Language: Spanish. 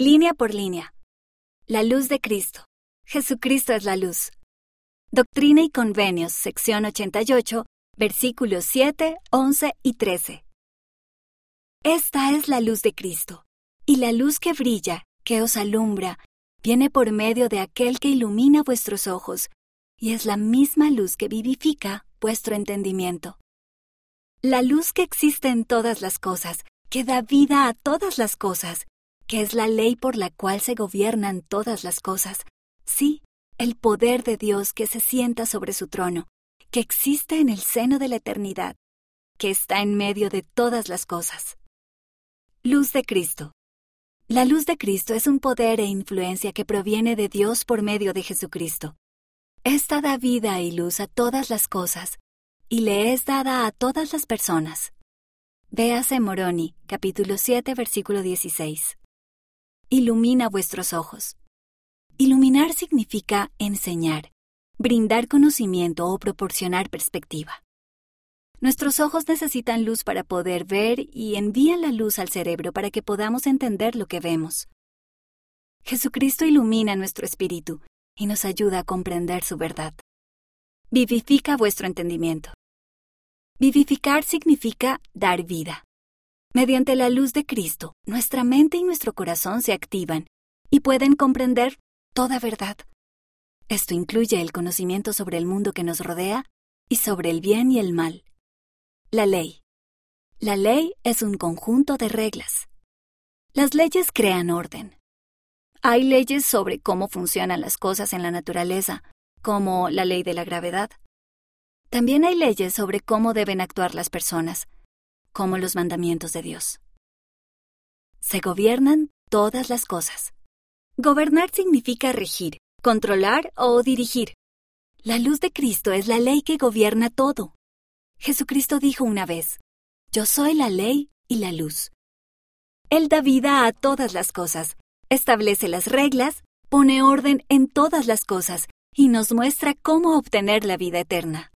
Línea por línea. La luz de Cristo. Jesucristo es la luz. Doctrina y Convenios, sección 88, versículos 7, 11 y 13. Esta es la luz de Cristo, y la luz que brilla, que os alumbra, viene por medio de aquel que ilumina vuestros ojos, y es la misma luz que vivifica vuestro entendimiento. La luz que existe en todas las cosas, que da vida a todas las cosas, que es la ley por la cual se gobiernan todas las cosas. Sí, el poder de Dios que se sienta sobre su trono, que existe en el seno de la eternidad, que está en medio de todas las cosas. Luz de Cristo. La luz de Cristo es un poder e influencia que proviene de Dios por medio de Jesucristo. Esta da vida y luz a todas las cosas, y le es dada a todas las personas. Véase Moroni, capítulo 7, versículo 16 ilumina vuestros ojos. Iluminar significa enseñar, brindar conocimiento o proporcionar perspectiva. Nuestros ojos necesitan luz para poder ver y envían la luz al cerebro para que podamos entender lo que vemos. Jesucristo ilumina nuestro espíritu y nos ayuda a comprender su verdad. Vivifica vuestro entendimiento. Vivificar significa dar vida. Mediante la luz de Cristo, nuestra mente y nuestro corazón se activan y pueden comprender toda verdad. Esto incluye el conocimiento sobre el mundo que nos rodea y sobre el bien y el mal. La ley. La ley es un conjunto de reglas. Las leyes crean orden. Hay leyes sobre cómo funcionan las cosas en la naturaleza, como la ley de la gravedad. También hay leyes sobre cómo deben actuar las personas, como los mandamientos de Dios. Se gobiernan todas las cosas. Gobernar significa regir, controlar o dirigir. La luz de Cristo es la ley que gobierna todo. Jesucristo dijo una vez, Yo soy la ley y la luz. Él da vida a todas las cosas, establece las reglas, pone orden en todas las cosas y nos muestra cómo obtener la vida eterna.